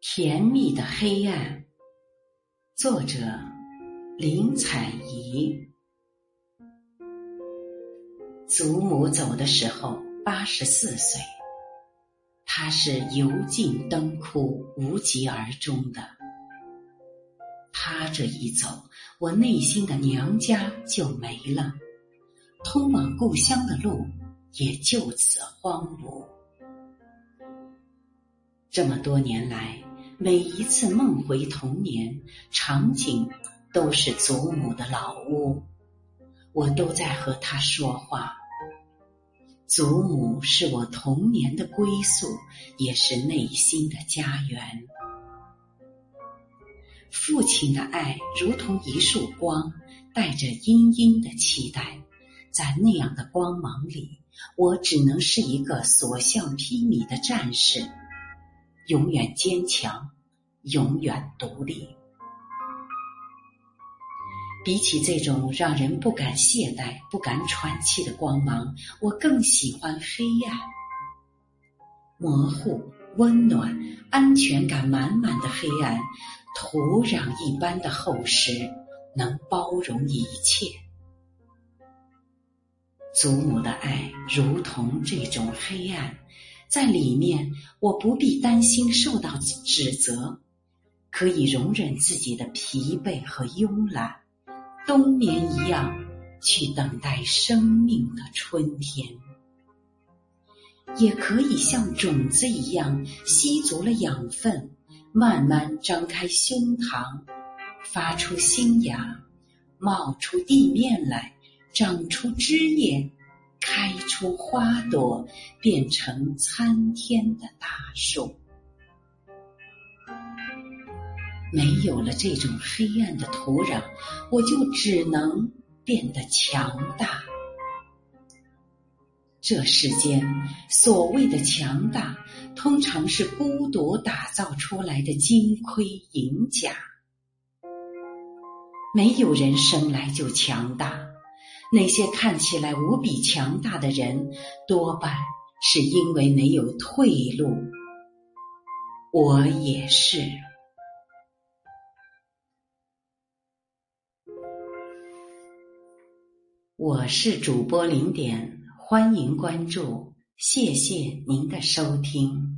甜蜜的黑暗，作者林采宜。祖母走的时候八十四岁，她是油尽灯枯、无疾而终的。她这一走，我内心的娘家就没了，通往故乡的路也就此荒芜。这么多年来。每一次梦回童年，场景都是祖母的老屋，我都在和她说话。祖母是我童年的归宿，也是内心的家园。父亲的爱如同一束光，带着殷殷的期待，在那样的光芒里，我只能是一个所向披靡的战士。永远坚强，永远独立。比起这种让人不敢懈怠、不敢喘气的光芒，我更喜欢黑暗。模糊、温暖、安全感满满的黑暗，土壤一般的厚实，能包容一切。祖母的爱如同这种黑暗。在里面，我不必担心受到指责，可以容忍自己的疲惫和慵懒，冬眠一样去等待生命的春天；也可以像种子一样吸足了养分，慢慢张开胸膛，发出新芽，冒出地面来，长出枝叶。开出花朵，变成参天的大树。没有了这种黑暗的土壤，我就只能变得强大。这世间所谓的强大，通常是孤独打造出来的金盔银甲。没有人生来就强大。那些看起来无比强大的人，多半是因为没有退路。我也是。我是主播零点，欢迎关注，谢谢您的收听。